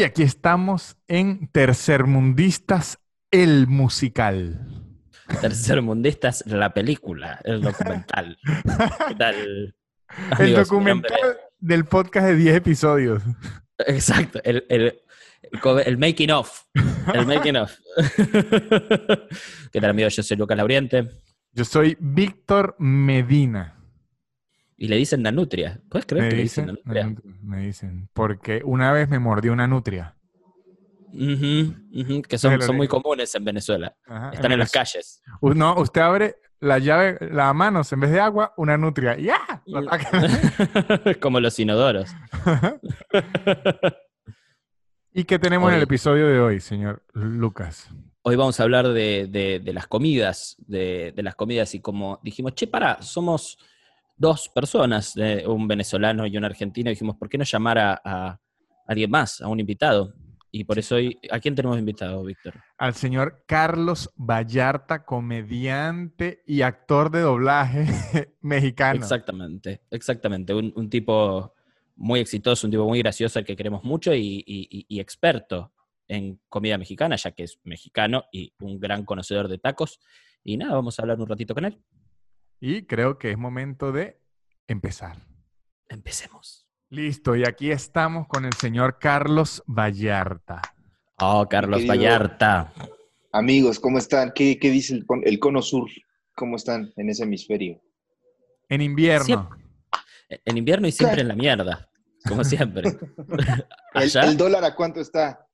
Y aquí estamos en Tercermundistas, el musical. Tercermundistas, la película, el documental. ¿Qué tal? el amigos? Documental del podcast de 10 episodios. Exacto, el, el, el co- el making of. El making of. ¿Qué tal, amigos? Yo soy Lucas Lauriente. Yo soy Víctor Medina. Y le dicen Nanutria. ¿Puedes creer Me que le dicen Nanutria? me dicen, porque una vez me mordió una nutria. Que son, son muy comunes en Venezuela. Ajá, Están en las calles. No, usted abre la llave, la mano, en vez de agua, una nutria. ¡Ya! Lo ataca. Como los inodoros. ¿Y qué tenemos en el episodio de hoy, señor Lucas? Hoy vamos a hablar de, de- de las comidas, de, de las comidas y como dijimos, che, para, somos dos personas, eh, un venezolano y un argentino, dijimos, ¿por qué no llamar a, a alguien más, a un invitado? Y por eso hoy, ¿a quién tenemos invitado, Víctor? Al señor Carlos Vallarta, comediante y actor de doblaje mexicano. Exactamente, exactamente. Un, un tipo muy exitoso, un tipo muy gracioso al que queremos mucho y, y- y- y experto en comida mexicana, ya que es mexicano y un gran conocedor de tacos. Y nada, vamos a hablar un ratito con él. Y creo que es momento de empezar. Empecemos. Listo, y aquí estamos con el señor Carlos Vallarta. Oh, Carlos querido- Vallarta. Amigos, ¿cómo están? ¿Qué, qué dice el, con- el cono sur? ¿Cómo están en ese hemisferio? En invierno. Siempre. En invierno y siempre en la mierda, como siempre. ¿El, dólar a cuánto está?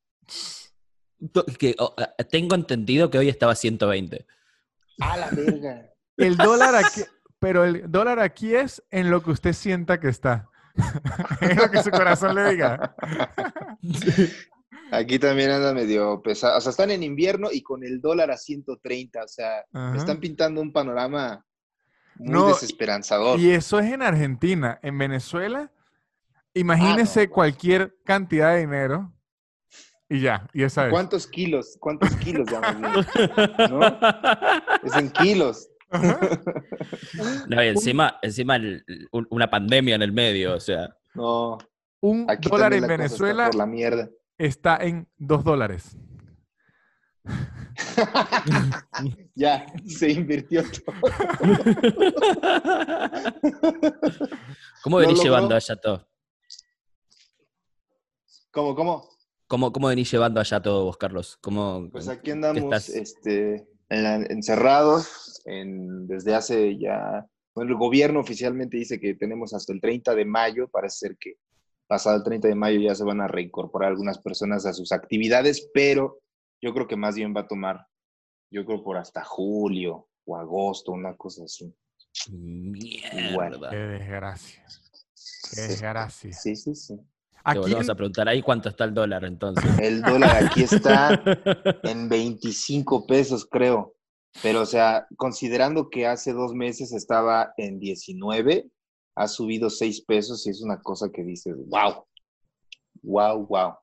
que, oh, eh, tengo entendido que hoy estaba 120. A la verga. El dólar aquí, pero el dólar aquí es en lo que usted sienta que está. en lo que su corazón le diga. Aquí también anda medio pesado. O sea, están en invierno y con el dólar a 130. O sea, me están pintando un panorama muy No, desesperanzador. Y eso es en Argentina. En Venezuela, imagínese Ah, no. cualquier cantidad de dinero y ya, y esa es. ¿Cuántos kilos? ¿Cuántos kilos ya más bien? ¿No? Es en kilos. No, y encima, encima el- un- una pandemia en el medio, o sea. No. Un Aquí dólar en la cosa está Venezuela por la mierda. está en dos dólares. ya, se invirtió todo. ¿Cómo venís llevando allá todo? ¿Cómo, cómo? ¿Cómo, ¿Cómo venís llevando allá todo vos, Carlos? ¿Cómo, Pues aquí andamos estás? este, encerrados en- desde hace ya... Bueno, el gobierno oficialmente dice que tenemos hasta el 30 de mayo. Parece ser que pasado el 30 de mayo ya se van a reincorporar algunas personas a sus actividades, pero yo creo que más bien va a tomar, yo creo por hasta julio o agosto, una cosa así. Mierda. Qué desgracia. Qué Sí, desgracia. sí, sí. sí. Te Aquí volvemos en- a preguntar ahí cuánto está el dólar entonces. El dólar aquí está en 25 pesos, creo. Pero, o sea, considerando que hace dos meses estaba en 19, ha subido 6 pesos y es una cosa que dices, wow, wow, wow.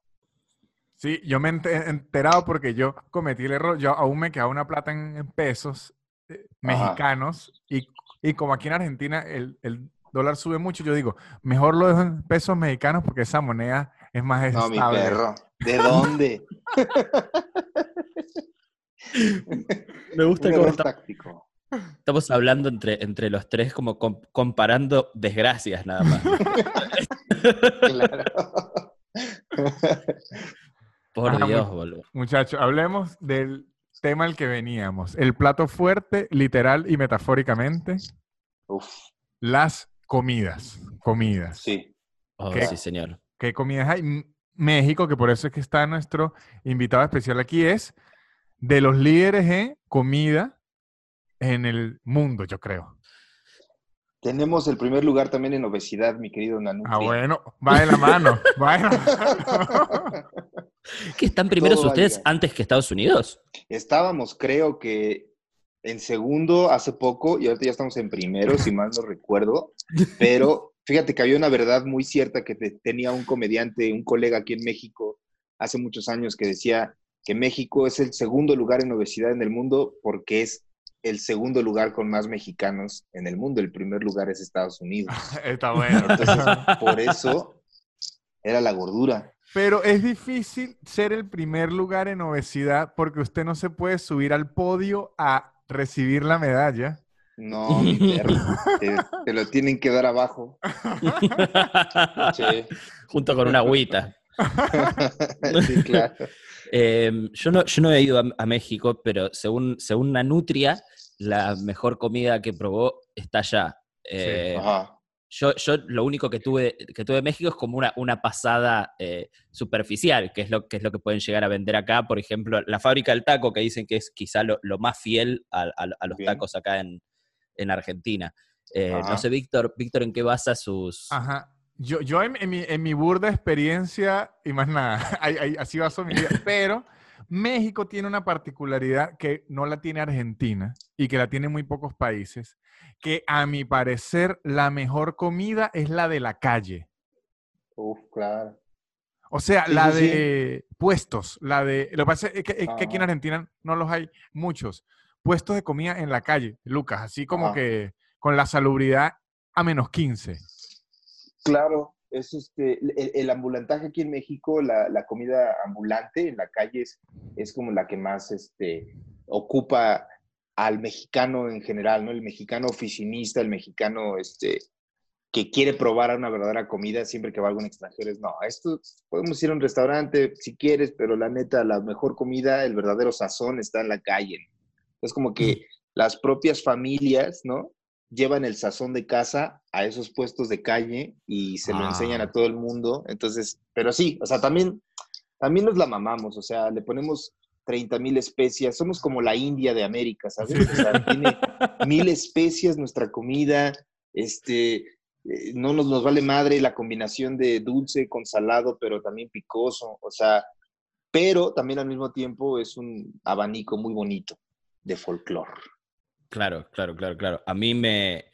Sí, yo me he ente- enterado porque yo cometí el error. Yo aún me quedaba una plata en, pesos eh, mexicanos y, y como aquí en Argentina el, el dólar sube mucho, yo digo, mejor lo dejo en pesos mexicanos porque esa moneda es más No, mi estable. perro. ¿De dónde? Me gusta está- táctico. estamos hablando entre, entre los tres como com- comparando desgracias nada más. Claro. Por Ah, Dios, boludo. Muchachos, hablemos del tema al que veníamos. El plato fuerte, literal y metafóricamente, Uf, las comidas. Comidas. sí. Oh, ¿Qué? sí, señor. ¿Qué comidas hay? México, que por eso es que está nuestro invitado especial aquí, es de los líderes en comida en el mundo, yo creo. Tenemos el primer lugar también en obesidad, mi querido Nanutria. Ah, bueno, va de la mano, va de la mano. ¿Qué están primeros Todo ustedes antes que Estados Unidos? Estábamos, creo que en segundo hace poco y ahorita ya estamos en primero, si mal no recuerdo. Pero fíjate que había una verdad muy cierta que te- tenía un comediante, un colega aquí en México hace muchos años que decía que México es el segundo lugar en obesidad en el mundo porque es el segundo lugar con más mexicanos en el mundo. El primer lugar es Estados Unidos. Está bueno. Entonces, por eso era la gordura. Pero es difícil ser el primer lugar en obesidad porque usted no se puede subir al podio a recibir la medalla. No, mi perro. Te, te lo tienen que dar abajo. Sí, Junto con una agüita. sí, claro. Eh, yo, no, yo no he ido a, a México, pero según, según una nutria, la mejor comida que probó está allá. Eh, Ajá. Yo, yo lo único que tuve, que tuve en México es como una, una pasada eh, superficial, que es, lo, que es lo que pueden llegar a vender acá. Por ejemplo, la fábrica del taco, que dicen que es quizá lo, lo más fiel a, a- a los Bien. tacos acá en, en Argentina. Eh, no sé, Víctor, Víctor, ¿en qué basa sus...? Ajá. Yo, yo en, en mi, en mi burda experiencia, y más nada, así baso mi vida, pero México tiene una particularidad que no la tiene Argentina y que la tienen muy pocos países, que a mi parecer la mejor comida es la de la calle. Uf, claro. O sea, Sí, la sí, sí. de puestos, la de... Lo que pasa es que, es que aquí en Ajá. Argentina no los hay muchos. Puestos de comida en la calle, Lucas, así como Ajá. que con la salubridad a menos 15. Claro, es este, el, el ambulantaje aquí en México, la, la comida ambulante en la calle es, es como la que más este, ocupa al mexicano en general, ¿no? El mexicano oficinista, el mexicano este, que quiere probar una verdadera comida siempre que va a algún extranjero. Es, no, esto podemos ir a un restaurante si quieres, pero la neta, la mejor comida, el verdadero sazón está en la calle. Es como que las propias familias, ¿no? Llevan el sazón de casa a esos puestos de calle y se lo Ah. enseñan a todo el mundo. Entonces, pero sí, o sea, también, también nos la mamamos, o sea, le ponemos 30 mil especias, somos como la India de América, ¿sabes? O sea, tiene mil especias nuestra comida, este, eh, no nos, nos vale madre la combinación de dulce con salado, pero también picoso, o sea, pero también al mismo tiempo es un abanico muy bonito de folclore. Claro, claro, claro, claro. A mí me,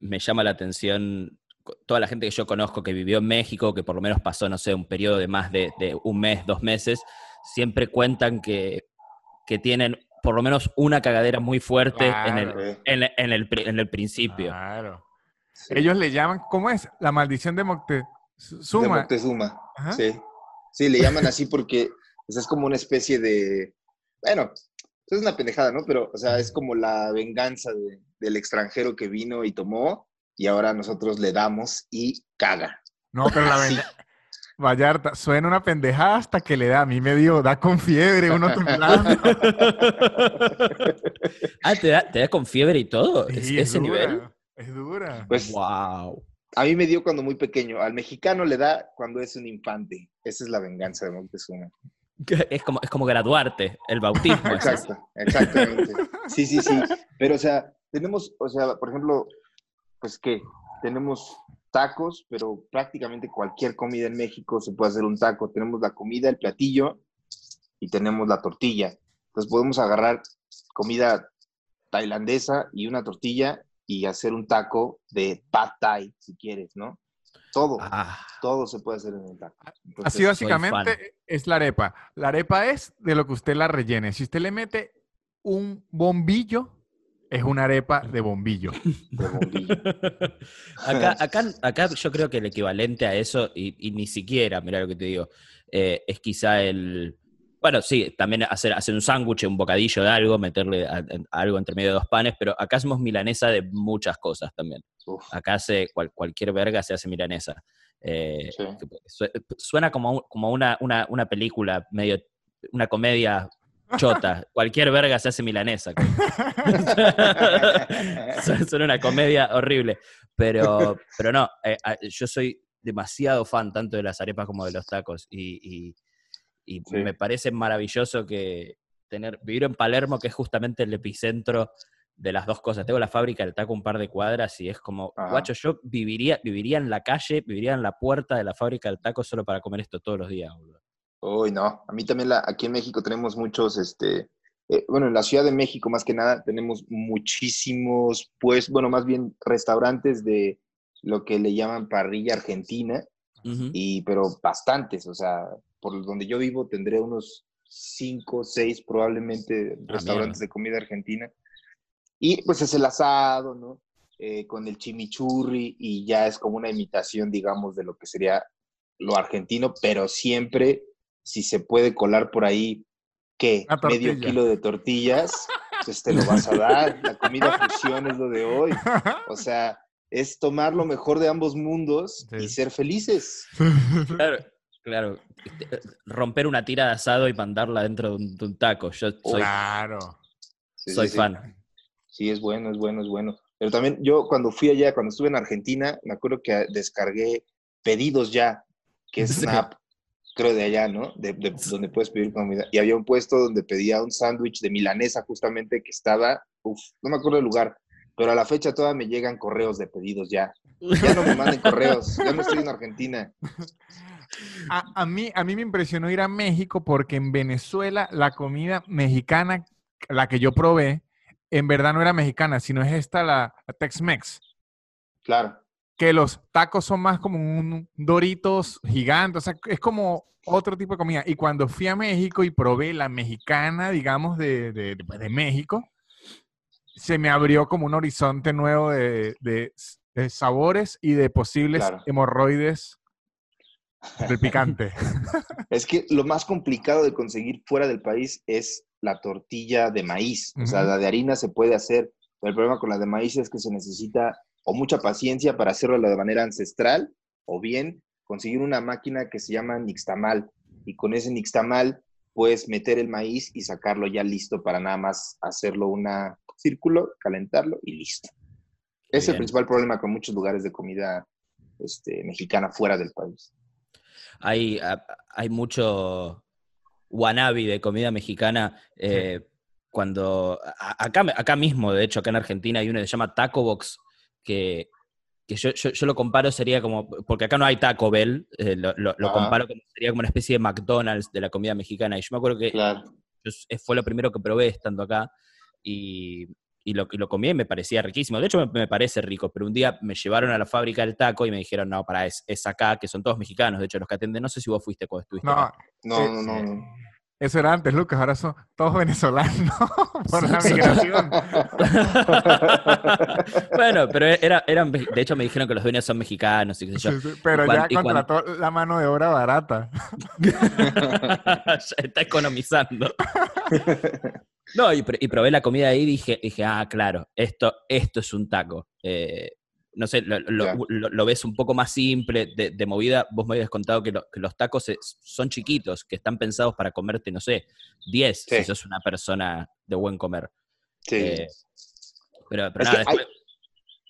me llama la atención toda la gente que yo conozco que vivió en México, que por lo menos pasó, no sé, un periodo de más de, de un mes, dos meses, siempre cuentan que, que tienen por lo menos una cagadera muy fuerte en, el, en, en el, pri- en el principio. Claro. sí. Ellos le llaman, ¿cómo es? La maldición de De Moctezuma. Moctezuma. Ajá. Sí. Sí, le llaman así porque es como una especie de. Bueno, es una pendejada, ¿no? Pero, o sea, es como la venganza de- del extranjero que vino y tomó y ahora nosotros le damos y caga. No, pero la Sí. venga- Vallarta, suena una pendejada hasta que le da. A mí me dio, da con fiebre, uno temblando. ah, ¿te da, ¿te da con fiebre y todo? ¿Es- Sí, ¿Ese dura, nivel? Es dura. Pues Wow. a mí me dio cuando muy pequeño. Al mexicano le da cuando es un infante. Esa es la venganza de Moctezuma. Es como, es como graduarte, el bautismo. Exacto, exactamente. Sí, sí, sí. Pero, o sea, tenemos, o sea, por ejemplo, pues que tenemos tacos, pero prácticamente cualquier comida en México se puede hacer un taco. Tenemos la comida, el platillo y tenemos la tortilla. Entonces podemos agarrar comida tailandesa y una tortilla y hacer un taco de pad thai, si quieres, ¿no? Todo, Ah, todo se puede hacer en un taco. Entonces, Así básicamente es la arepa. La arepa es de lo que usted la rellene. Si usted le mete un bombillo, es una arepa de bombillo. de bombillo. acá, acá, acá yo creo que el equivalente a eso, y, y ni siquiera, mira lo que te digo, eh, es quizá el. Bueno, sí, también hacer, hacer un sándwich, un bocadillo de algo, meterle a- a- algo entre medio de dos panes, pero acá hacemos milanesa de muchas cosas también. Uf, Acá hace cual- cualquier verga se hace milanesa. Eh, Sí. Suena como, un- como una, una, una película, medio, una comedia chota. cualquier verga se hace milanesa. Suena- una comedia horrible. Pero, pero no, eh, yo soy demasiado fan tanto de las arepas como de los tacos. Y, y- y Sí. me parece maravilloso que tener, vivir en Palermo, que es justamente el epicentro de las dos cosas. Tengo la fábrica del taco un par de cuadras y es como, Ajá. guacho, yo viviría, viviría en la calle, viviría en la puerta de la fábrica del taco solo para comer esto todos los días, boludo. Uy, no. A mí también la, aquí en México tenemos muchos, este, eh, bueno, en la Ciudad de México más que nada tenemos muchísimos, pues, bueno, más bien restaurantes de lo que le llaman parrilla argentina, y, pero bastantes, o sea, por donde yo vivo tendré unos cinco, seis probablemente restaurantes mierda. de comida argentina. Y pues es el asado, ¿no? Eh, con el chimichurri y ya es como una imitación, digamos, de lo que sería lo argentino, pero siempre, si se puede colar por ahí, ¿qué? Medio kilo de tortillas, pues te lo vas a dar. La comida fusión es lo de hoy. O sea, es tomar lo mejor de ambos mundos Sí. y ser felices. Claro, claro. Este, Romper una tira de asado y mandarla dentro de un, de un taco. Yo soy, Claro. Sí, soy sí, fan. Sí, es bueno, es bueno, es bueno. Pero también yo cuando fui allá, cuando estuve en Argentina, me acuerdo que descargué pedidos ya, que es Sí. una app, creo de allá, ¿no? De, de- donde puedes pedir comida. Y había un puesto donde pedía un sándwich de milanesa justamente que estaba, uf, no me acuerdo del lugar, pero a la fecha todavía me llegan correos de pedidos ya. Ya no me manden correos, ya no estoy en Argentina. A, a mí, a mí me impresionó ir a México porque en Venezuela la comida mexicana, la que yo probé, en verdad no era mexicana, sino es esta, la, la Tex-Mex. Claro, Que los tacos son más como un Doritos gigante, o sea, es como otro tipo de comida. Y cuando fui a México y probé la mexicana, digamos, de, de, de- de México, se me abrió como un horizonte nuevo de, de- de sabores y de posibles Claro. hemorroides del picante. Es que lo más complicado de conseguir fuera del país es la tortilla de maíz. O sea, la de harina se puede hacer, pero el problema con la de maíz es que se necesita o mucha paciencia para hacerlo de manera ancestral, o bien conseguir una máquina que se llama nixtamal. Y con ese nixtamal puedes meter el maíz y sacarlo ya listo para nada más hacerlo un círculo, calentarlo y listo. Es el principal problema con muchos lugares de comida este, mexicana fuera del país. Hay, hay mucho wannabe de comida mexicana. eh, Cuando acá, acá mismo, de hecho, acá en Argentina hay uno que se llama Taco Box, que, que yo, yo- yo lo comparo, sería como, porque acá no hay Taco Bell, eh, lo, lo- lo Ajá. comparo como sería como una especie de McDonald's de la comida mexicana. Y yo me acuerdo que Claro. yo fue lo primero que probé estando acá y, y lo, y lo comí y me parecía riquísimo. De hecho, me, me parece rico, pero un día me llevaron a la fábrica del taco y me dijeron, no, para, es, es acá, que son todos mexicanos. De hecho, los que atenden, no sé si vos fuiste cuando estuviste No, acá. No, Eh, no, no, no. eso era antes, Lucas, ahora son todos venezolanos por la migración. bueno, pero era, eran, de hecho me dijeron que los dueños son mexicanos y qué sé yo. Sí, sí, Pero ya contrató la mano de obra barata. ya está economizando. No, y, y probé la comida ahí y dije, dije, ah, claro, esto, esto es un taco. Eh, no sé, lo, lo- Ya. lo- lo ves un poco más simple, de, de movida. Vos me habías contado que, lo- que los tacos es- son chiquitos, que están pensados para comerte, no sé, 10, Sí. si sos una persona de buen comer. Sí. Eh, Pero, pero nada, hay-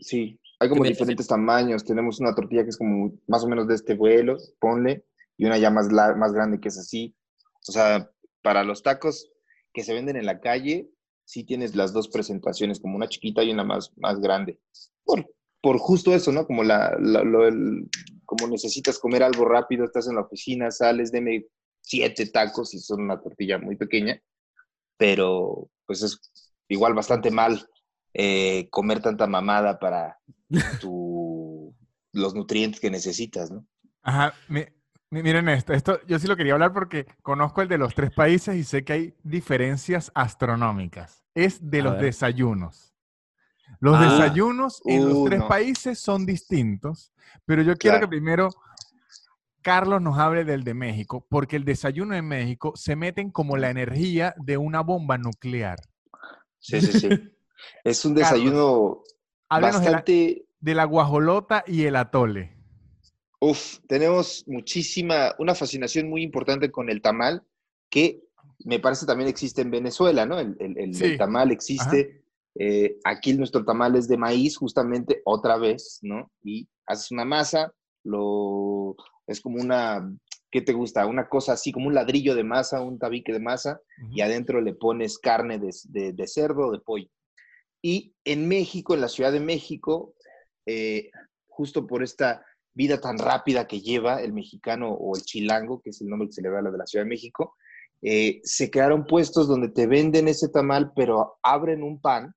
Sí, hay como me- diferentes tamaños. Tenemos una tortilla que es como más o menos de este vuelo, ponle, y una ya más, más grande que es así. O sea, para los tacos que se venden en la calle, sí tienes las dos presentaciones, como una chiquita y una más, más grande. Por, por justo eso, ¿no? Como, la, la- lo- el- como necesitas comer algo rápido, estás en la oficina, sales, deme siete tacos y son una tortilla muy pequeña, pero pues es igual bastante mal eh, comer tanta mamada para tu, los nutrientes que necesitas, ¿no? Ajá, mi- miren esto, esto yo sí lo quería hablar porque conozco el de los tres países y sé que hay diferencias astronómicas. Es de A los ver. desayunos. Los Ah. desayunos en los tres no. países son distintos, pero yo quiero que primero Carlos nos hable del de México, porque el desayuno en México se meten como la energía de una bomba nuclear. Sí, sí, sí. Es un desayuno Háblenos de la, bastante... de la guajolota y el atole. Uf, tenemos muchísima, una fascinación muy importante con el tamal, que me parece también existe en Venezuela, ¿no? El, el- el- Sí. el tamal existe. eh, aquí nuestro tamal es de maíz, justamente, otra vez, ¿no? Y haces una masa, lo, es como una, ¿qué te gusta? Una cosa así, como un ladrillo de masa, un tabique de masa, y adentro le pones carne de, de- de cerdo o de pollo. Y en México, en la Ciudad de México, eh, justo por esta vida tan rápida que lleva el mexicano o el chilango, que es el nombre que se le da a la de la Ciudad de México, eh, se crearon puestos donde te venden ese tamal, pero abren un pan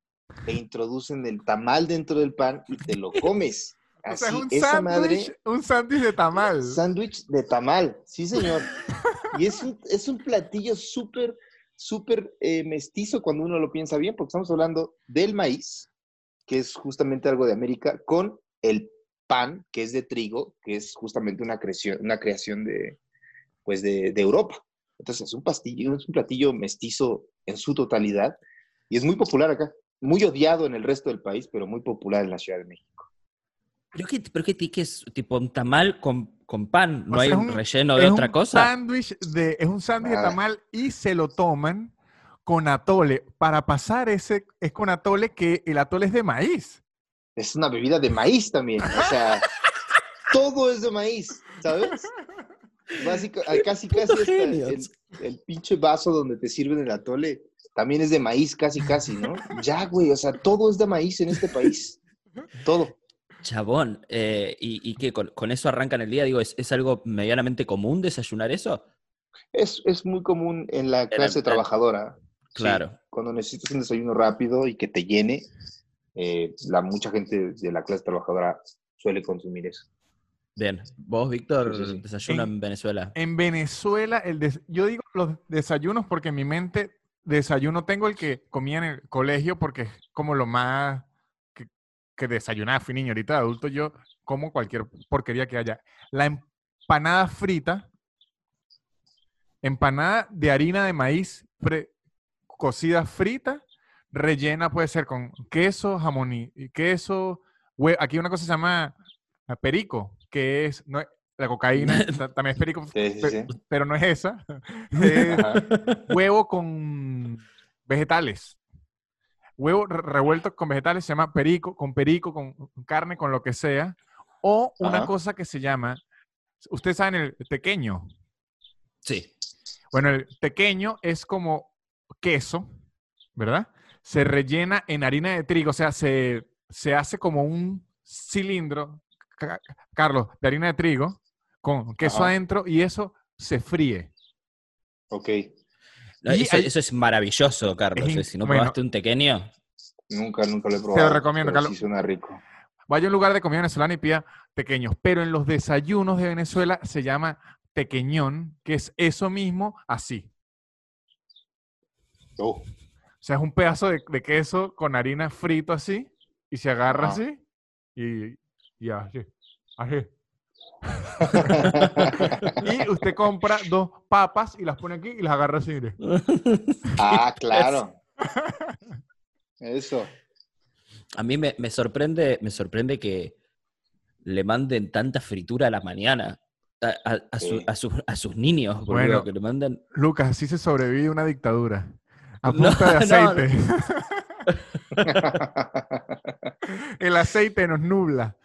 e introducen el tamal dentro del pan y te lo comes. O sea, Así, un esa sándwich, madre, un sándwich de tamal. sándwich de tamal, sí señor. Y es un, es un platillo súper, súper eh, mestizo cuando uno lo piensa bien, porque estamos hablando del maíz, que es justamente algo de América, con el pan, que es de trigo, que es justamente una creación, una creación de, pues de, de Europa. Entonces es un pastillo, es un platillo mestizo en su totalidad y es muy popular acá, muy odiado en el resto del país, pero muy popular en la Ciudad de México. ¿Pero qué, pero qué, qué es? ¿Tipo un tamal con, con pan? ¿No O sea, hay un relleno de es otra un cosa? de, es un sándwich de Ah. tamal y se lo toman con atole. Para pasar ese es con atole que el atole es de maíz. Es una bebida de maíz también, o sea, todo es de maíz, ¿sabes? Básica, ah, casi, casi hasta el, pinche vaso donde te sirven el atole también es de maíz, casi, casi, ¿no? Ya, güey, o sea, todo es de maíz en este país. Todo. Chabón, eh, ¿y, y qué? Con, con eso arrancan el día? Digo, ¿es, es algo medianamente común desayunar eso? Es, es muy común en la clase en- trabajadora. sí. Claro. cuando necesitas un desayuno rápido y que te llene, eh, la, mucha gente de la clase trabajadora suele consumir eso. Bien. ¿Vos, Víctor, Sí, sí, sí. desayuno En- en Venezuela? En Venezuela, el des- yo digo los desayunos porque en mi mente desayuno tengo el que comía en el colegio porque es como lo más que, que desayunaba fui niño. Ahorita de adulto yo como cualquier porquería que haya. La empanada frita, empanada de harina de maíz pre- cocida frita, rellena puede ser con queso, jamón y queso. hue- Aquí una cosa se llama ah, perico, que es no la cocaína, ta- también es perico, Sí, sí, pe- sí. pero no es esa. Es huevo con vegetales. Huevo re- revuelto con vegetales se llama perico, con perico, con carne, con lo que sea. O una Ajá. cosa que se llama, ustedes saben el pequeño. Sí. Bueno, el pequeño es como queso, ¿verdad? Se rellena en harina de trigo, o sea, se, se hace como un cilindro, Ca- Carlos, de harina de trigo, con queso Ajá. adentro y eso se fríe. Ok, No, eso, hay- eso es maravilloso, Carlos. Es in- eh, Si no bueno. probaste un pequeño, nunca, nunca lo he probado. recomiendo, pero Carlos. Sí suena rico. Vaya a un lugar de comida venezolana y pida pequeños. Pero en los desayunos de Venezuela se llama pequeñón, que es eso mismo así. Oh, O sea, es un pedazo de, de queso con harina frito así y se agarra así y, y así. Así. Y usted compra dos papas y las pone aquí y las agarra así. mire. ah, claro. Eso. a mí me, me sorprende, me sorprende que le manden tanta fritura a la mañana a, a- a su- a sus- a sus niños, boludo, Bueno. que le mandan... Lucas, así se sobrevive una dictadura. A No, de no, aceite. El aceite nos nubla.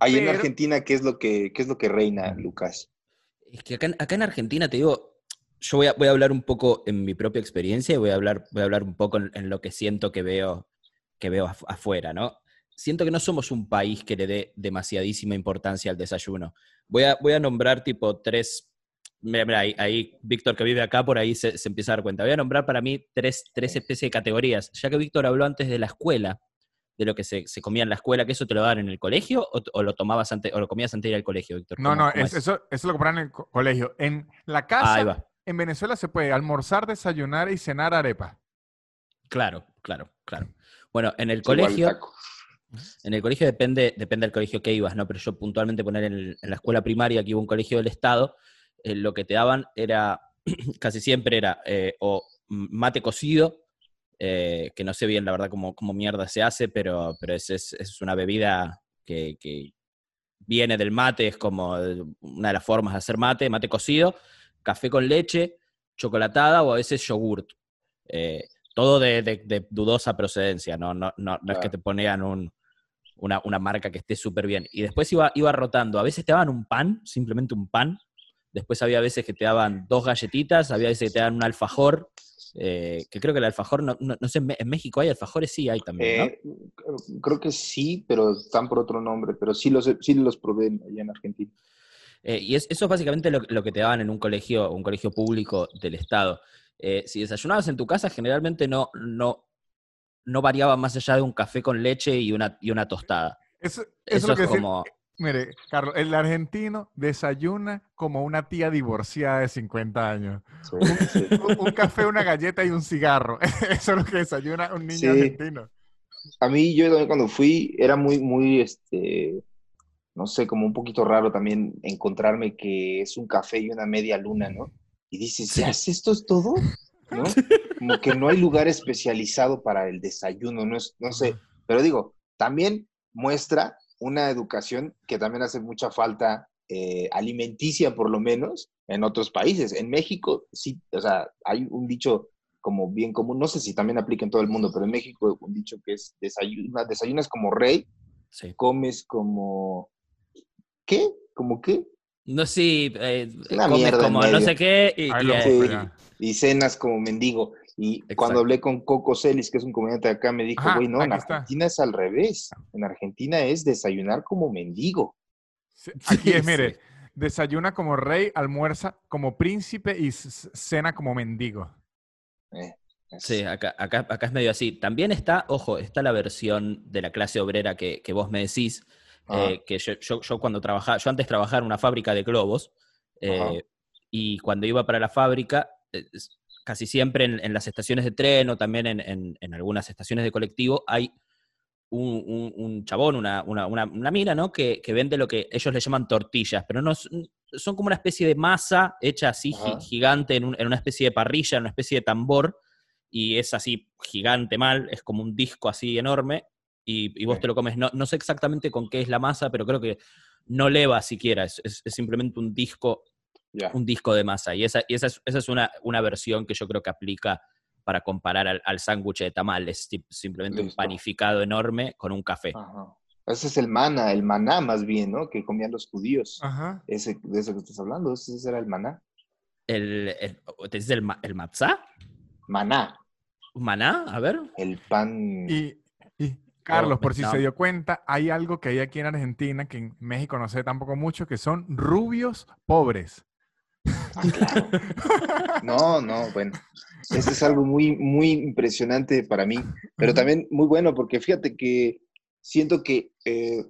Ahí en Argentina, ¿qué es lo que, qué es lo que reina, Lucas? Es que acá, en- acá en Argentina, te digo, yo voy a, voy a hablar un poco en mi propia experiencia y voy a hablar, voy a hablar un poco en, en lo que siento que veo, que veo af- afuera, ¿no? Siento que no somos un país que le dé demasiadísima importancia al desayuno. Voy a, voy a nombrar tipo tres, mira, mira, ahí, ahí Víctor que vive acá, por ahí se, se empieza a dar cuenta. Voy a nombrar para mí tres, tres especies de categorías, ya que Víctor habló antes de la escuela, de lo que se, se comía en la escuela, que eso te lo daban en el colegio o, o lo tomabas antes, o lo comías antes de ir al colegio, Víctor. No, ¿Cómo- no, es- Eso, eso lo compran en el co- colegio. En la casa, Ahí va. en Venezuela se puede almorzar, desayunar y cenar arepa. Claro, claro, claro. Bueno, en el Es colegio, en el colegio depende, depende del colegio que ibas, ¿no? Pero yo puntualmente poner en, el- en la escuela primaria, que iba a un colegio del Estado, eh, lo que te daban era, casi siempre era eh, o mate cocido, eh, que no sé bien la verdad cómo, cómo mierda se hace, pero, pero es, es- es una bebida que, que viene del mate, es como una de las formas de hacer mate, mate cocido, café con leche, chocolatada o a veces yogurt. Todo de, de- de dudosa procedencia, no, no, no, no es que te ponían un- una, una marca que esté súper bien. Y después iba, iba rotando. A veces te daban un pan, simplemente un pan. Después había veces que te daban dos galletitas, había veces que te daban un alfajor, eh, que creo que el alfajor, no, no, no sé, en México hay alfajores, sí hay también, ¿no? Eh, creo- que sí, pero están por otro nombre, pero sí los, sí los probé allá en Argentina. Eh, y es- eso es básicamente lo, lo que te daban en un colegio, un colegio público del Estado. Eh, si desayunabas en tu casa, generalmente no, no, no variaba más allá de un café con leche y una, y una tostada. Eso, eso Eso lo es que decir- como... Mire, Carlos, el argentino desayuna como una tía divorciada de 50 años. Sí, sí. Un, un café, una galleta y un cigarro. Eso es lo que desayuna un niño Sí. argentino. a mí yo también cuando fui era muy, muy, este, no sé, como un poquito raro también encontrarme que es un café y una media luna, ¿no? Y dices, ¿ya esto es todo? ¿No? Como que no hay lugar especializado para el desayuno, no, es, no sé, pero digo, también muestra una educación que también hace mucha falta eh, alimenticia, por lo menos, en otros países. En México, sí, o sea, hay un dicho como bien común, no sé si también aplica en todo el mundo, pero en México un dicho que es desayuna, desayunas como rey, comes como... ¿Qué? ¿Como qué? No, sí, eh, comes como no sé qué y, cenas como mendigo. Y cuando hablé con Coco Celis, que es un comediante de acá, me dijo, güey, no, en Argentina es al revés. En Argentina es desayunar como mendigo. Aquí es, mire, desayuna como rey, almuerza como príncipe y cena como mendigo. Eh, sí, acá, acá, acá, es medio así. También está, ojo, está la versión de la clase obrera que, que vos me decís, ah. eh, que yo, yo, cuando trabajaba, yo antes trabajaba en una fábrica de globos, eh, y cuando iba para la fábrica, casi siempre en, las estaciones de tren o también en, en, algunas estaciones de colectivo hay un, un, chabón, una, una, una, mina, ¿no? Que, que, vende lo que ellos le llaman tortillas, pero no son como una especie de masa hecha así gigante en, una especie de parrilla, en una especie de tambor, y es así gigante mal, es como un disco así enorme, y, vos te lo comes. No, no, sé exactamente con qué es la masa, pero creo que no leva siquiera, es, es, simplemente un disco, un disco de masa. Y esa, y esa es, esa es una, una versión que yo creo que aplica para comparar al, al sándwich de tamales, simplemente un panificado enorme con un café. Ese es el maná, el maná más bien, ¿no? Que comían los judíos. Ajá. Ese, de eso que estás hablando, ese, era el maná. ¿El, el, ¿Te dices el, el matzá? Maná. ¿Maná? A ver. El pan. Y, y Carlos, por si se dio cuenta, hay algo que hay aquí en Argentina que en México no sé tampoco mucho, que son rubios pobres. Ah, claro. No, no, bueno. Eso es algo muy, muy impresionante para mí, pero también muy bueno porque fíjate que siento que eh,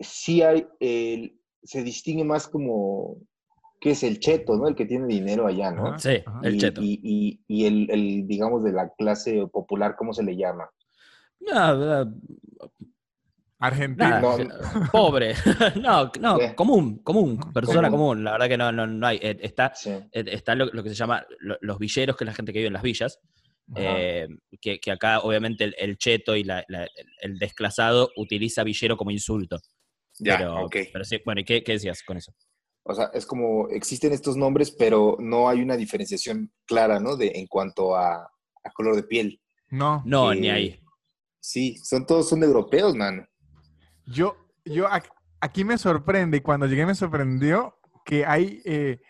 sí hay, se distingue más como, que es el cheto, ¿no? El que tiene dinero allá, ¿no? Sí, el cheto. Y, el, digamos, de la clase popular, ¿cómo se le llama? No, Argentino. pobre. no, no, común, común, persona común. La verdad que no, no, no hay. Eh, está, eh, está lo, que se llama los villeros, que es la gente que vive en las villas. Eh, que, acá, obviamente, el, cheto y el desclasado utiliza villero como insulto. Ya, pero, pero sí, bueno, ¿y qué, qué decías con eso? O sea, es como existen estos nombres, pero no hay una diferenciación clara, ¿no? De, en cuanto a, color de piel. No. No, ni ahí. Sí, son todos son europeos, man. Yo, yo aquí me sorprende, y cuando llegué me sorprendió que hay eh,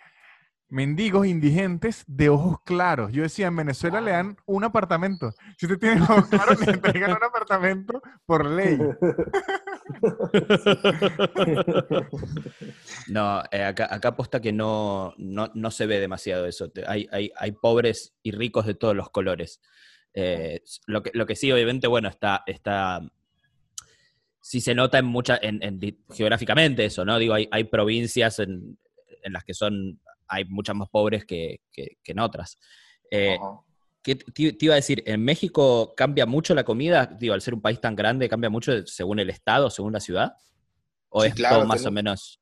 mendigos indigentes de ojos claros. Yo decía, en Venezuela le dan un apartamento. Si usted tiene ojos claros, le entregan un apartamento por ley. No, eh, acá, acá aposta que no, no, se ve demasiado eso. Hay, hay, hay, pobres y ricos de todos los colores. Eh, lo, que, lo que sí, obviamente, bueno, está, está sí se nota en muchas, en, geográficamente eso, ¿no? Digo, hay, hay provincias en, las que son, hay muchas más pobres que, en otras. Eh, ¿qué te, iba a decir? ¿En México cambia mucho la comida? Digo, al ser un país tan grande, ¿cambia mucho según el estado, según la ciudad? ¿O es todo más o menos?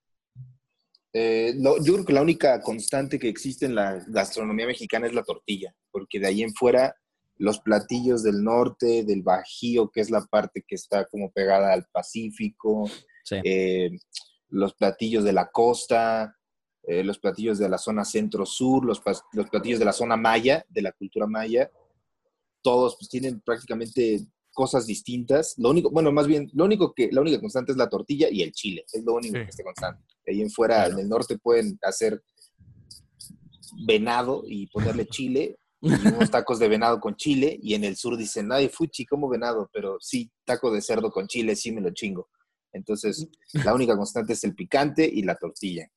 Eh, yo creo que la única constante que existe en la gastronomía mexicana es la tortilla, porque de ahí en fuera los platillos del norte, del Bajío, que es la parte que está como pegada al Pacífico, eh, los platillos de la costa, eh, los platillos de la zona centro-sur, los, los, platillos de la zona maya, de la cultura maya, todos pues, tienen prácticamente cosas distintas. Lo único, bueno, más bien, lo único que, la única constante es la tortilla y el chile, es lo único que está constante. Ahí en fuera, en el norte pueden hacer venado y ponerle chile, y unos tacos de venado con chile, y en el sur dicen, ay, fuchi, como venado, pero sí, taco de cerdo con chile, sí me lo chingo. Entonces, la única constante es el picante y la tortilla.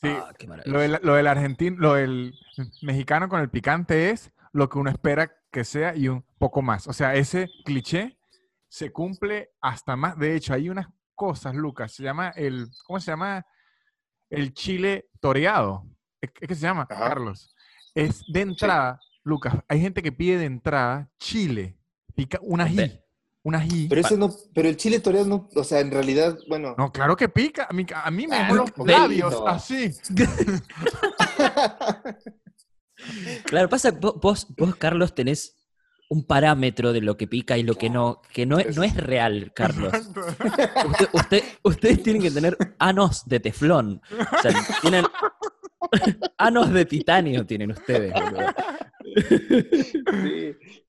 Sí, ah, lo, del, argentino, lo del mexicano con el picante es lo que uno espera que sea y un poco más. O sea, ese cliché se cumple hasta más. De hecho, hay unas cosas, Lucas, se llama el, ¿cómo se llama? El chile toreado. ¿Es que se llama, Carlos? Es de entrada, Lucas, hay gente que pide de entrada chile, Pica un ají. Un ají. Pero ese no, pero el chile toreado no, o sea, en realidad, bueno, No, claro que pica. A mí, a mí me Ah, los labios no. así. Claro, pasa, vo- vos, vos, Carlos, tenés un parámetro de lo que pica y lo que no, que no, es- no es real, Carlos. Usted- usted- ustedes tienen que tener anos de teflón. O sea, tienen anos de titanio tienen ustedes. boludo.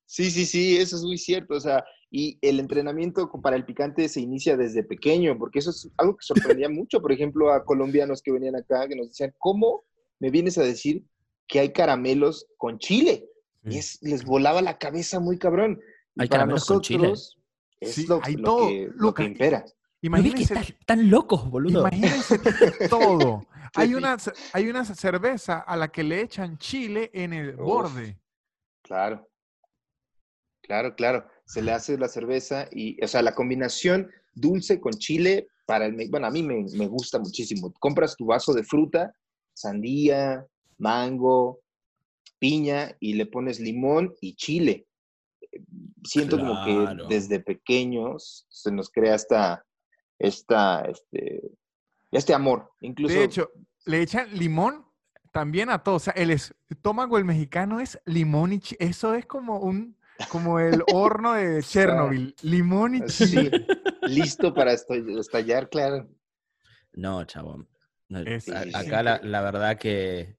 Sí. Sí, sí, eso es muy cierto. O sea, y el entrenamiento para el picante se inicia desde pequeño, porque eso es algo que sorprendía mucho, por ejemplo, a colombianos que venían acá, que nos decían, ¿cómo me vienes a decir que hay caramelos con chile? Y es- les volaba la cabeza muy cabrón. Y ¿Hay para caramelos con chile? nosotros es Sí, lo, hay lo todo. que, lo que impera. ¿No ves que Imagínense, están tan locos, boludo? imagínense todo. Hay una, hay una cerveza a la que le echan chile en el Uf. borde. Claro. Claro, claro. Se le hace la cerveza y, o sea, la combinación dulce con chile, para el, bueno, a mí me, me gusta muchísimo. Compras tu vaso de fruta, sandía, mango, piña y le pones limón y chile. Siento como que desde pequeños se nos crea esta, esta, este, este amor. Incluso, De hecho, le echan limón también a todo. O sea, el estómago del mexicano es limón y chile. Eso es como un, como el horno de Chernobyl. Limón y sí, chile. listo para estallar, claro. No, chabón. No, Es- a- sí, acá la, la verdad que,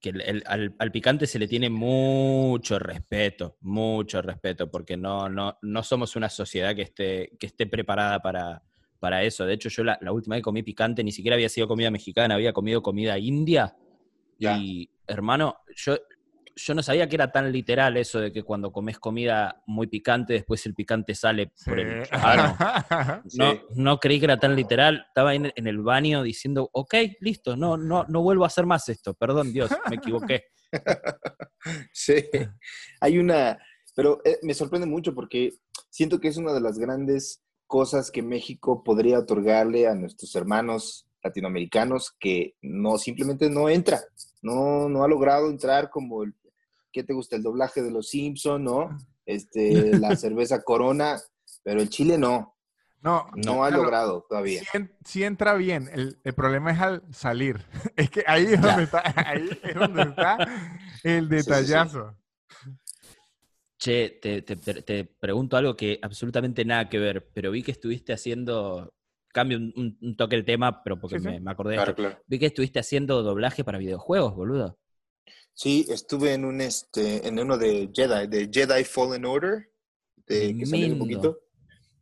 que el- el- al, al picante se le tiene mucho respeto, mucho respeto, porque no, no, no somos una sociedad que esté, que esté preparada para, para eso. De hecho, yo la, la última vez que comí picante ni siquiera había sido comida mexicana, había comido comida india. Y, hermano, yo, yo no sabía que era tan literal eso de que cuando comes comida muy picante, después el picante sale por el Sí. No, Sí. no creí que era tan literal. Estaba en, en el baño diciendo, ok, listo, no, no, no vuelvo a hacer más esto. Perdón, Dios, me equivoqué. Sí, hay una, pero eh, me sorprende mucho porque siento que es una de las grandes cosas que México podría otorgarle a nuestros hermanos latinoamericanos que no, simplemente no entra, no, no ha logrado entrar como el, ¿qué te gusta? El doblaje de los Simpson, ¿no? Este, la cerveza Corona, pero el Chile no, No, no ha logrado todavía. sí, en- sí entra bien. El, el problema es al salir. Es que ahí es donde está, ahí es donde está el sí, sí. Che, te, te- te- pregunto algo que absolutamente nada que ver, pero vi que estuviste haciendo, cambio un, un- un toque el tema, pero porque Sí, sí. me, me acordé de Claro, claro. Vi que estuviste haciendo doblaje para videojuegos, boludo. Sí, estuve en un este, en uno de Jedi, de Jedi Fallen Order, de, que salió Tremendo. poquito.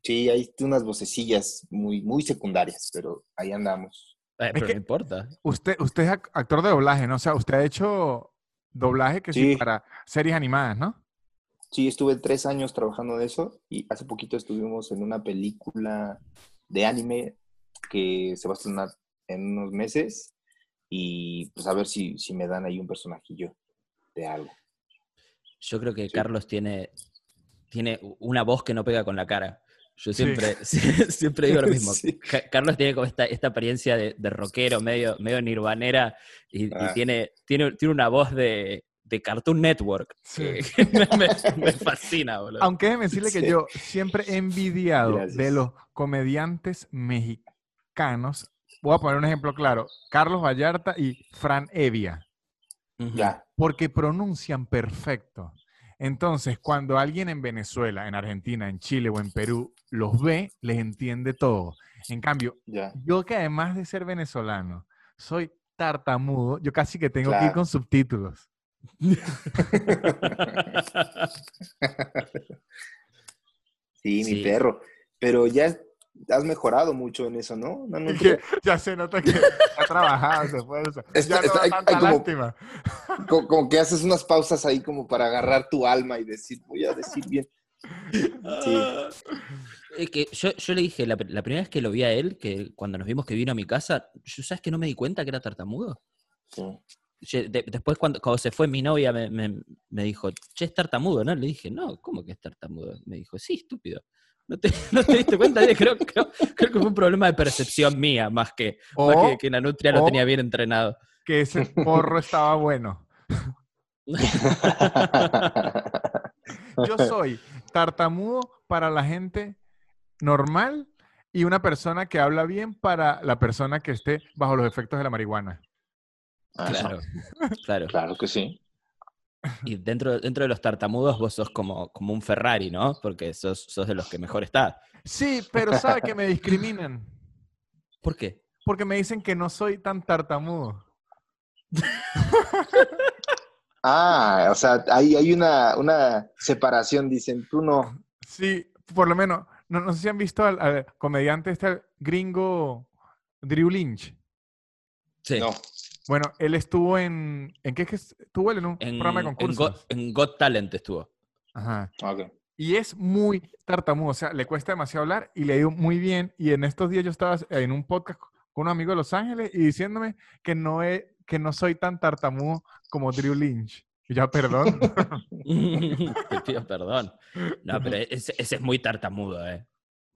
Sí, hay unas vocecillas muy, muy secundarias, pero ahí andamos. Eh, pero que- no importa. Usted, usted es ac- actor de doblaje, ¿no? O sea, usted ha hecho doblaje que sí, Sí. para series animadas, ¿no? Sí, estuve tres años trabajando de eso y hace poquito estuvimos en una película de anime que se va a estrenar en unos meses y pues a ver si, si me dan ahí un personajillo de algo. Yo creo que Sí. Carlos tiene, tiene una voz que no pega con la cara. Yo Sí. siempre, siempre digo lo mismo. Sí. Carlos tiene como esta, esta experiencia de, de rockero, medio, medio nirvanera, y, y Ah. tiene, tiene, tiene una voz de, de Cartoon Network. Sí. que me, me- me fascina, boludo. Aunque déjeme decirle que Sí. yo siempre he envidiado de los comediantes mexicanos. Voy a poner un ejemplo claro. Carlos Vallarta y Fran Evia. Ya, porque pronuncian perfecto. Entonces, cuando alguien en Venezuela, en Argentina, en Chile o en Perú los ve, les entiende todo. En cambio, yo que además de ser venezolano, soy tartamudo, yo casi que tengo que ir con subtítulos. Sí, Sí. mi perro. Pero ya has mejorado mucho en eso, ¿no? No, no, que ya se nota que ha trabajado, se esfuerza. Está- ya no está- da hay- tanta hay como- lástima. como, como que haces unas pausas ahí como para agarrar tu alma y decir, voy a decir bien. Sí. Es que yo, yo le dije, la, la primera vez que lo vi a él, que cuando nos vimos que vino a mi casa, yo sabes que no me di cuenta que era tartamudo. Sí. Después cuando, cuando se fue mi novia me, me- me dijo, che, es tartamudo, ¿no? Le dije, no, ¿cómo que es tartamudo? Me dijo, sí, estúpido. ¿No te, no te diste cuenta? Creo, creo, creo que fue un problema de percepción mía, más que, más que, que Nanutria lo o- tenía bien entrenado. que ese porro estaba bueno. Yo soy tartamudo para la gente normal y una persona que habla bien para la persona que esté bajo los efectos de la marihuana. Claro, claro. Claro que sí. Y dentro, dentro de los tartamudos vos sos como, como un Ferrari, ¿no? Porque sos, sos de los que mejor está. Sí, pero sabe que me discriminan. ¿Por qué? Porque me dicen que no soy tan tartamudo. Ah, o sea, hay, hay una, una separación, dicen, tú no. Sí, por lo menos. No, no sé si han visto al, al comediante este gringo Drew Lynch. Sí. No. Bueno, él estuvo en. ¿En qué es que estuvo él? En un En, programa de en concursos. Got, en Got Talent estuvo. Ajá. Ok. Y es muy tartamudo, o sea, le cuesta demasiado hablar y le ha ido muy bien. Y en estos días yo estaba en un podcast con un amigo de Los Ángeles y diciéndome que no, he, que no soy tan tartamudo como Drew Lynch. Y ya, perdón. Te pido perdón. No, pero ese, ese es muy tartamudo, ¿eh?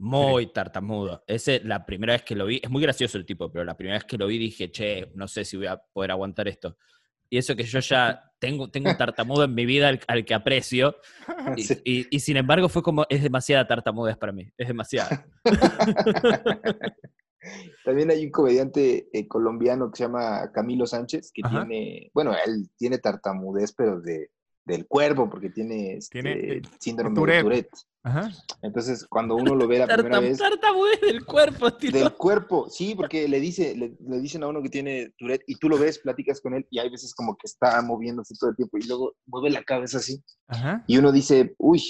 Muy tartamudo. Ese, la primera vez que lo vi, es muy gracioso el tipo, pero la primera vez que lo vi dije, che, no sé si voy a poder aguantar esto. Y eso que yo ya tengo, tengo un tartamudo en mi vida al, al que aprecio. Y, Sí. y- y sin embargo fue como, es demasiada tartamudez para mí. Es demasiada. También hay un comediante eh, colombiano que se llama Camilo Sánchez, que Ajá. tiene, bueno, él tiene tartamudez, pero de, del cuerpo, porque tiene, este, Tiene, eh, síndrome Tourette. de Tourette. Ajá. Entonces, cuando uno lo ve la primera Tartam- vez, tartamudez del cuerpo, tío. del cuerpo, sí, porque le, dice, le, le dicen a uno que tiene Tourette y tú lo ves, platicas con él y hay veces como que está moviéndose todo el tiempo y luego mueve la cabeza así. Ajá. Y uno dice, uy,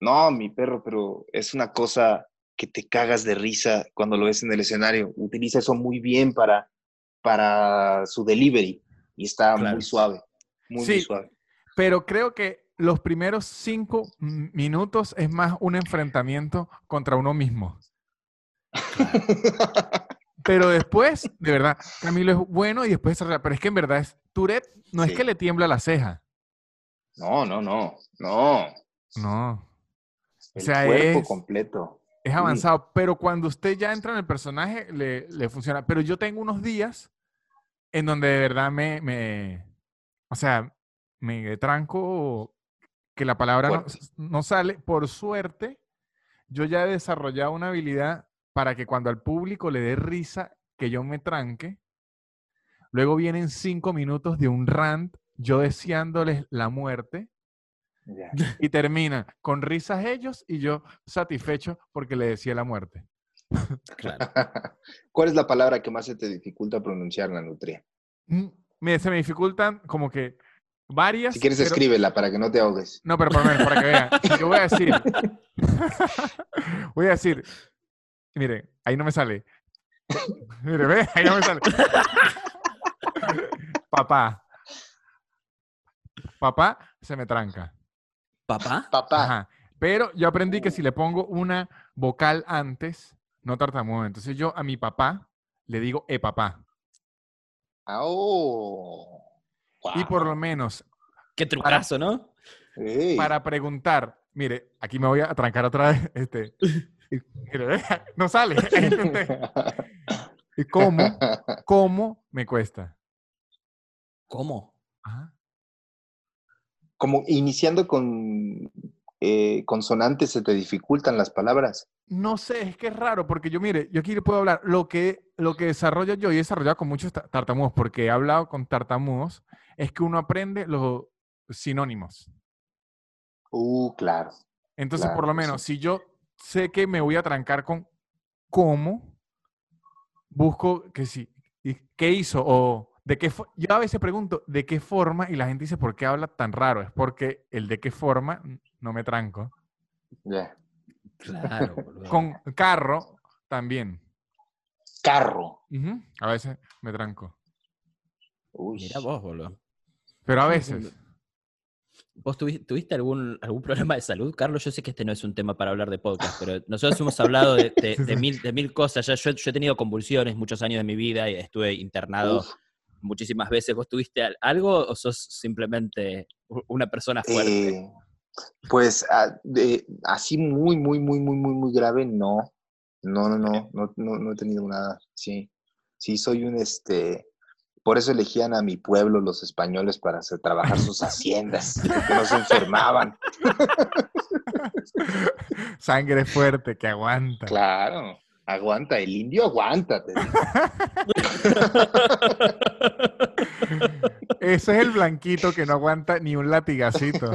no, mi perro, pero es una cosa que te cagas de risa cuando lo ves en el escenario. Utiliza eso muy bien para, para su delivery y está Claro. muy suave, muy, Sí. muy suave. Pero creo que los primeros cinco minutos es más un enfrentamiento contra uno mismo. Pero después, de verdad, Camilo es bueno y después. Pero es que en verdad es Tourette, no es Sí. que le tiembla la ceja. no, no, no, no. No. O El sea, cuerpo es- completo. Es Sí. avanzado, pero cuando usted ya entra en el personaje, le, le funciona. Pero yo tengo unos días en donde de verdad me, me o sea, me tranco que la palabra no, sale. Por suerte, yo ya he desarrollado una habilidad para que cuando al público le dé risa que yo me tranque, luego vienen cinco minutos de un rant, yo deseándoles la muerte, y termina con risas ellos y yo satisfecho porque le decía la muerte. Claro. ¿Cuál es la palabra que más se te dificulta pronunciar, la nutria? Mm, Me, se me dificultan como que varias. Si quieres, pero- escríbela para que no te ahogues. No, pero por lo menos, para que vean. Yo voy a decir. voy a decir. Mire, ahí no me sale. Mire, ve, ahí no me sale. Papá. Papá se me tranca. ¿Papá? Papá. Ajá. Pero yo aprendí que si le pongo una vocal antes, no tartamudo. Entonces yo a mi papá le digo e papá. Ah, Y por lo menos Qué trucazo, ¿no? Ey. para preguntar, mire, aquí me voy a trancar otra vez. Este, no sale. ahí intenté. ¿Y cómo? ¿Cómo me cuesta? ¿Cómo? Ajá. Como iniciando con eh, consonantes se te dificultan las palabras. No sé, es que es raro, porque yo, mire, yo aquí le puedo hablar. Lo que, lo que desarrollo yo y he desarrollado con muchos ta- tartamudos, porque he hablado con tartamudos, es que uno aprende los sinónimos. Uh, claro. Entonces, por lo sí. menos, si yo sé que me voy a trancar con cómo, busco que sí, y ¿qué hizo? O de qué Yo a veces pregunto de qué forma y la gente dice, ¿por qué habla tan raro? Es porque el de qué forma no me tranco. Ya. Claro, boludo. Con carro también. Carro. A veces me tranco. Uy. Mira vos, boludo. Pero a veces. ¿Vos tuvi- tuviste algún, algún problema de salud, Carlos? Yo sé que este no es un tema para hablar de podcast, pero nosotros hemos hablado de, mil, de mil cosas. Ya yo, yo he tenido convulsiones muchos años de mi vida y estuve internado Uf. muchísimas veces. ¿Vos tuviste al- algo o sos simplemente una persona fuerte? Eh, pues ah, de- así muy, muy, muy, muy, muy, muy grave, no. No, no, no, no, no, no he tenido nada. Sí, sí, soy un, este, por eso elegían a mi pueblo los españoles para hacer trabajar sus haciendas, que no se enfermaban. Sangre fuerte que aguanta. Claro, aguanta, el indio aguanta. te digo. Ese es el blanquito que no aguanta ni un latigacito.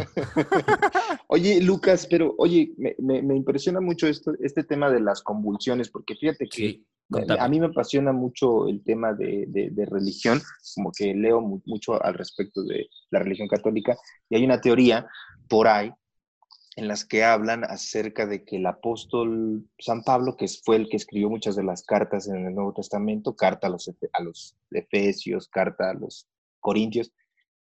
Oye, Lucas, pero oye, me, me- me impresiona mucho esto, este tema de las convulsiones, porque fíjate que Sí, contame. a mí me apasiona mucho el tema de, de- de religión, como que leo mu- mucho al respecto de la religión católica, y hay una teoría por ahí en las que hablan acerca de que el apóstol San Pablo, que fue el que escribió muchas de las cartas en el Nuevo Testamento, carta a los, a los Efesios, carta a los Corintios,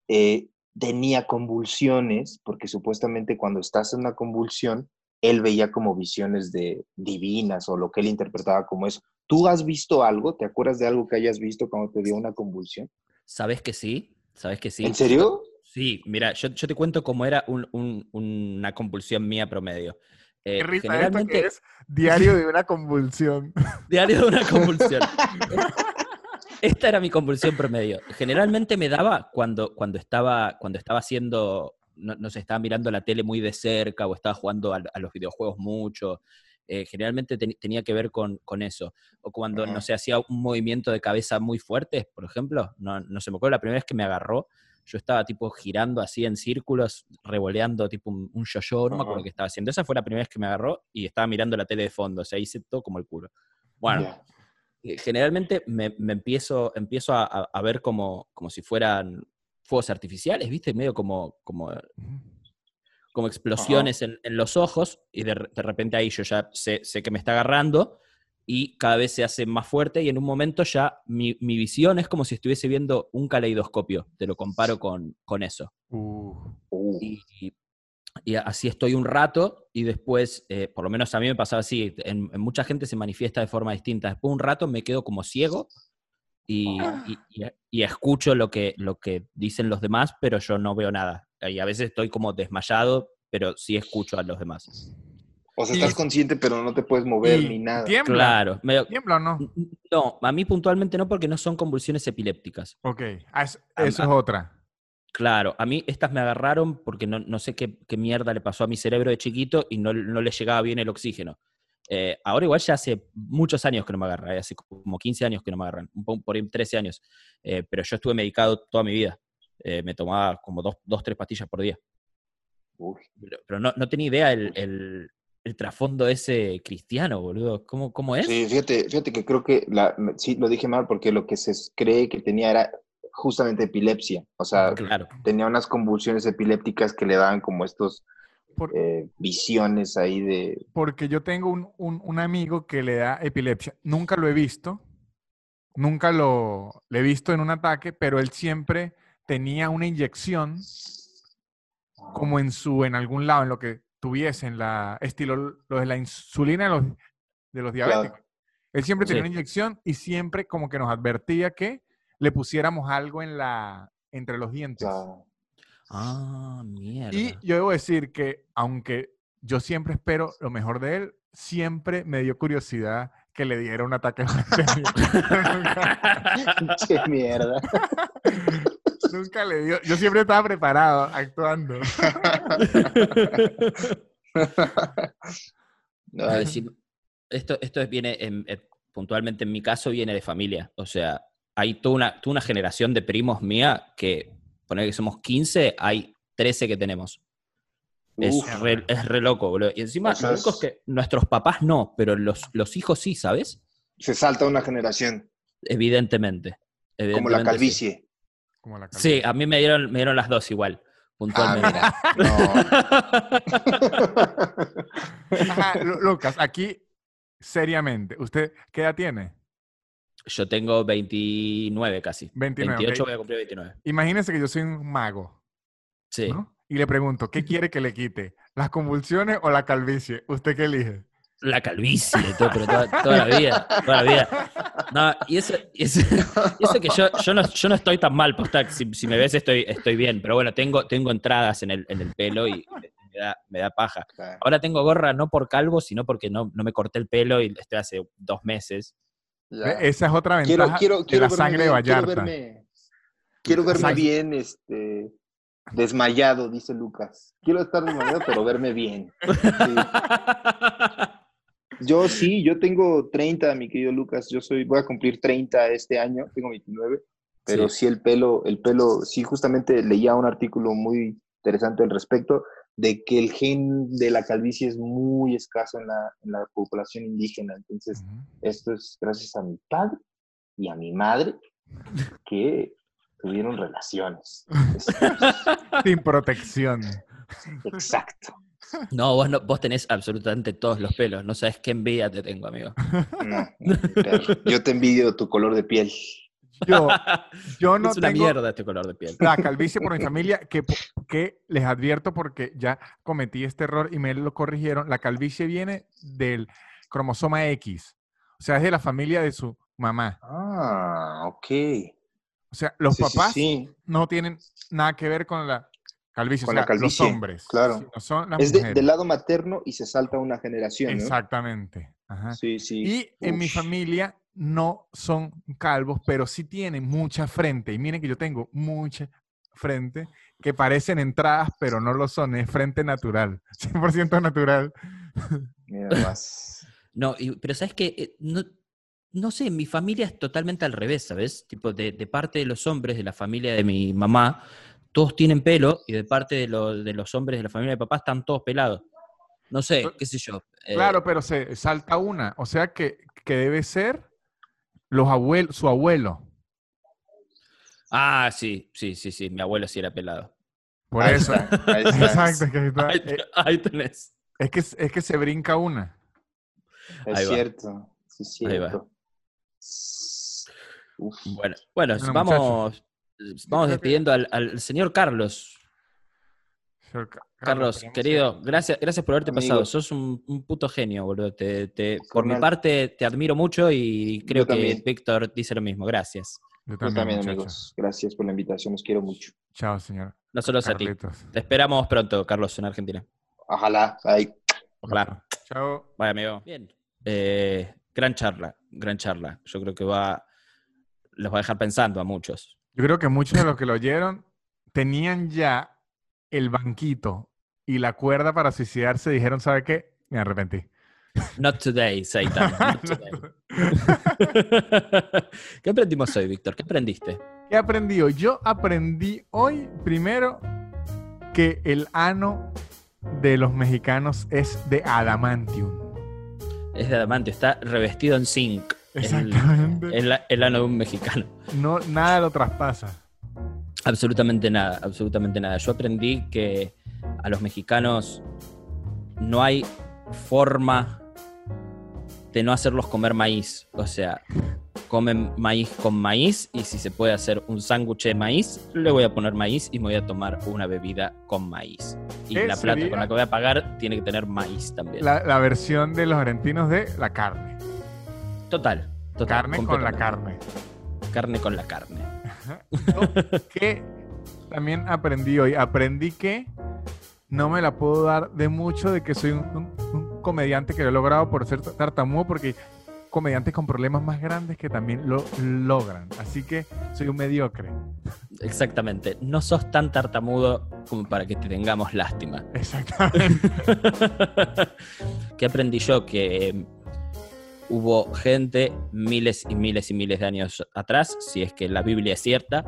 eh, tenía convulsiones, porque supuestamente cuando estás en una convulsión, él veía como visiones de divinas o lo que él interpretaba como eso. ¿Tú has visto algo? ¿Te acuerdas de algo que hayas visto cuando te dio una convulsión? ¿Sabes que sí? ¿Sabes que sí? ¿En serio? Sí, mira, yo, yo te cuento cómo era un- un- una compulsión mía promedio. Eh, Qué risa esto generalmente, que es diario de una convulsión. diario de una convulsión. Esta era mi convulsión promedio. Generalmente me daba cuando, cuando, estaba, cuando estaba haciendo, no, no sé, estaba mirando la tele muy de cerca o estaba jugando a, a los videojuegos mucho. Eh, generalmente ten- tenía que ver con, con eso. O cuando, Ajá. no sé, hacía un movimiento de cabeza muy fuerte, por ejemplo. No, no se me acuerdo la primera vez que me agarró. Yo estaba tipo girando así en círculos, revoleando tipo un, un yo-yo, no me acuerdo qué estaba haciendo. Esa fue la primera vez que me agarró y estaba mirando la tele de fondo. O sea, hice todo como el culo. Bueno, Ya. eh, generalmente me, me empiezo, empiezo a, a- a ver como, como si fueran fuegos artificiales, ¿viste? Medio como, como, como explosiones en, en los ojos y de, de repente ahí yo ya sé, sé que me está agarrando y cada vez se hace más fuerte y en un momento ya mi, mi visión es como si estuviese viendo un caleidoscopio, te lo comparo con, con eso. Uh, Uh, Y, y- y así estoy un rato y después, eh, por lo menos a mí me pasaba así, en, en mucha gente se manifiesta de forma distinta. Después de un rato me quedo como ciego y, y- y- y escucho lo que, lo que dicen los demás, pero yo no veo nada. Y a veces estoy como desmayado, pero sí escucho a los demás. o sea, estás consciente, pero no te puedes mover ni nada. ¿Tiembla? Claro. medio- ¿Tiembla o no? no, a mí puntualmente no porque no son convulsiones epilépticas. Ok, ah, es- Ah, eso ah. es otra. Claro, a mí estas me agarraron porque no, no sé qué, qué mierda le pasó a mi cerebro de chiquito y no, no le llegaba bien el oxígeno. Eh, ahora igual ya hace muchos años que no me agarra, eh, hace como 15 años que no me agarran, por ahí 13 años, Eh, pero yo estuve medicado toda mi vida. Eh, me tomaba como dos, dos, tres pastillas por día. Uy. Pero, pero no, no tenía idea el, el- el trasfondo ese cristiano, boludo. ¿Cómo, cómo es? Sí, fíjate, fíjate que creo que la, sí lo dije mal porque lo que se cree que tenía era justamente epilepsia. O sea, Claro. tenía unas convulsiones epilépticas que le daban como estos Por- eh, visiones ahí de... porque yo tengo un, un- un amigo que le da epilepsia. Nunca lo he visto, nunca lo le he visto en un ataque, pero él siempre tenía una inyección como en su, en algún lado, en lo que tuviese, en la estilo lo de la insulina de los, de los diabéticos. Él siempre tenía Sí. una inyección y siempre como que nos advertía que le pusiéramos algo en la, entre los dientes. Ah, mierda. Y yo debo decir que, aunque yo siempre espero lo mejor de él, siempre me dio curiosidad que le diera un ataque ¡Qué mierda! nunca le dio. Yo siempre estaba preparado, actuando. No, esto, esto viene, en- eh, puntualmente en mi caso, viene de familia. O sea, hay toda una, toda una generación de primos mía que, poner que somos 15, hay 13 que tenemos. Es re, es re loco, boludo. Y encima, lo único es que nuestros papás no, pero los, los hijos sí, ¿sabes? se salta una generación, Evidentemente. como la sí. Calvicie. Como la Sí, a mí me dieron, me dieron las dos igual, Ah, puntualmente. mira. No. Ajá, Lu- Lucas, aquí, seriamente, ¿usted qué edad tiene? Yo tengo 29 casi. 29, 28 ok. voy a cumplir 29. Imagínese que yo soy un mago, Sí. ¿no? Y le pregunto, ¿qué quiere que le quite? ¿Las convulsiones o la calvicie? ¿Usted qué elige? La calvicie, todo, pero toda, toda la vida, toda la vida. No, y eso, y eso, y eso que yo, yo, no, yo no estoy tan mal, posta, si, si me ves estoy, estoy bien, pero bueno, tengo, tengo entradas en el, en el pelo y me da, me da paja. Claro. Ahora tengo gorra no por calvo, sino porque no, no me corté el pelo y estoy hace dos meses. Ya. Esa es otra Quiero, ventaja quiero, de quiero la verme sangre de bien, quiero Vallarta. verme, Quiero verme bien, este, desmayado, dice Lucas. Quiero estar desmayado, pero verme bien. Sí. Yo sí, yo tengo 30, mi querido Lucas. Yo soy, voy a cumplir 30 este año, tengo 29, pero Sí. sí, el pelo, el pelo, sí, justamente leía un artículo muy interesante al respecto de que el gen de la calvicie es muy escaso en la, en la población indígena. Entonces, esto es gracias a mi padre y a mi madre que tuvieron relaciones. Es- Sin protección. Exacto. No vos, no, vos tenés absolutamente todos los pelos. No sabes qué envidia te tengo, amigo. No. Yo te envidio tu color de piel. Yo, yo no es una tengo mierda este color de piel. la calvicie por mi familia, que, les advierto porque ya cometí este error y me lo corrigieron. La calvicie viene del cromosoma X. O sea, es de la familia de su mamá. Ah, ok. O sea, los Sí, sí, papás sí. no tienen nada que ver con la calvicie. Con o la sea, calvicie, los hombres. claro. son las Es de- del lado materno y se salta una generación, ¿no? Exactamente. Ajá. Sí, sí. Y en mi familia no son calvos, pero sí tienen mucha frente. Y miren que yo tengo mucha frente que parecen entradas, pero no lo son. Es frente natural. 100% natural. Mira más. No, y- pero sabes que no, no sé, mi familia es totalmente al revés, ¿sabes? Tipo, de, de parte de los hombres de la familia de mi mamá, todos tienen pelo, y de parte de, lo- de los hombres de la familia de papá están todos pelados. No sé, qué sé yo. eh, Claro, pero se salta una. O sea que, que debe ser los abuelos, su abuelo. Ah, sí, sí, sí, sí, mi abuelo sí era pelado. Por Ahí eso. está, ahí está. Exacto, que ahí está. Ahí, Eh, ahí tenés. Es que, es que se brinca una. Es Ahí va. cierto. Sí, es Ahí va. cierto. Uf. Bueno, bueno, Bueno, vamos, vamos despidiendo al, al señor Carlos. Señor Ca- Carlos, querido, gracias, gracias por haberte Amigo. pasado. Sos un, un puto genio, boludo. Te- te- por mi parte, te admiro mucho y creo que. Víctor dice lo mismo. Gracias. Yo Yo también, amigos. Gracias por la invitación. Los quiero mucho. Chao, señor. No solo a ti. Carlitos. Te esperamos pronto, Carlos, en Argentina. Ojalá. Ay. Ojalá. Chao. Vaya, amigo. Bien. Eh, gran charla, gran charla. Yo creo que va, los va a dejar pensando a muchos. Yo creo que muchos de los que lo oyeron tenían ya el banquito y la cuerda para suicidarse. Dijeron, ¿sabe qué? Me arrepentí. Not today, Satan. Not today. ¿Qué aprendimos hoy, Víctor? ¿Qué aprendiste? ¿Qué aprendí hoy? Yo aprendí hoy, primero, que el ano de los mexicanos es de adamantium. Es de adamante, está revestido en zinc. Exactamente. el- el ano de un mexicano. No, nada lo traspasa. Absolutamente nada, absolutamente nada. Yo aprendí que a los mexicanos no hay forma de no hacerlos comer maíz. O sea, comen maíz con maíz y si se puede hacer un sándwich de maíz, le voy a poner maíz y me voy a tomar una bebida con maíz. Y ¿Qué la plata con la que voy a pagar tiene que tener maíz también. La, la versión de los argentinos de la carne. Total, total. Carne con la carne. Carne con la carne. Que también aprendí hoy? Aprendí que no me la puedo dar de mucho de que soy un, un- un comediante que lo he logrado por ser tartamudo, porque hay comediantes con problemas más grandes que también lo logran. Así que soy un mediocre. Exactamente. No sos tan tartamudo como para que te tengamos lástima. Exactamente. ¿Qué aprendí yo? Que hubo gente miles y miles y miles de años atrás, si es que la Biblia es cierta,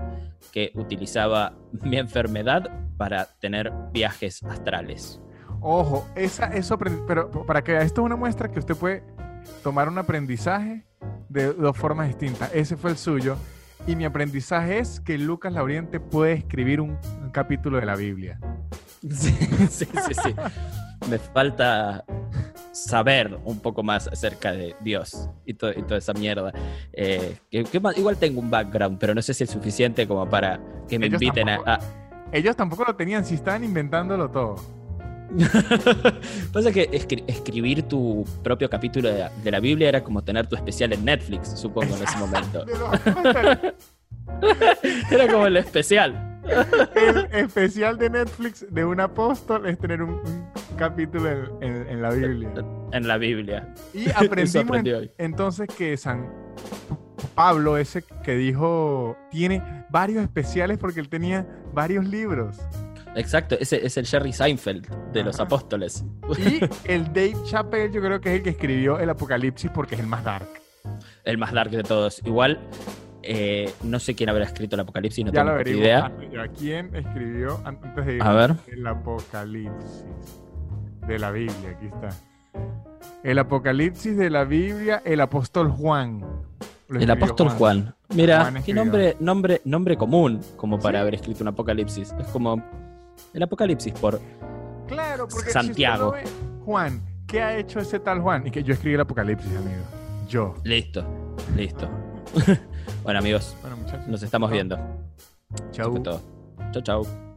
que utilizaba mi enfermedad para tener viajes astrales. Ojo, esa, eso, pero para que esto es una muestra que usted puede tomar un aprendizaje de dos formas distintas. Ese fue el suyo. Y mi aprendizaje es que Lucas Lauriente puede escribir un, un capítulo de la Biblia. Sí, sí, sí, sí. Me falta saber un poco más acerca de Dios y, to- y toda esa mierda. Eh, que- que más- igual tengo un background, pero no sé si es suficiente como para que me Ellos inviten a, tampoco. a- Ellos tampoco lo tenían, si estaban inventándolo todo. Pasa que escri- escribir tu propio capítulo de, de la Biblia era como tener tu especial en Netflix, supongo, en ese momento. Era como el especial. el especial de Netflix de un apóstol es tener un capítulo en, en- en la Biblia. En la Biblia. Y aprendimos en- entonces que San Pablo, ese que dijo, tiene varios especiales porque él tenía varios libros. Exacto, ese es el Jerry Seinfeld de los apóstoles. Y el Dave Chappelle, yo creo que es el que escribió el Apocalipsis porque es el más dark. El más dark de todos. Igual, eh, no sé quién habrá escrito el apocalipsis, no ya tengo lo averiguo. idea. Ah, ya, ¿Quién escribió antes de ir A ver. el Apocalipsis de la Biblia? Aquí está. El Apocalipsis de la Biblia, el apóstol Juan. El apóstol Juan. Mira, Juan qué nombre, nombre, nombre común como para Sí. haber escrito un apocalipsis. Es como el apocalipsis por Claro, porque Santiago. Si Juan, ¿qué ha hecho ese tal Juan? Y que yo escribí el Apocalipsis, amigo. Yo. listo, listo. bueno, amigos, Bueno, muchachos. nos estamos viendo. Chau. Chau, chau.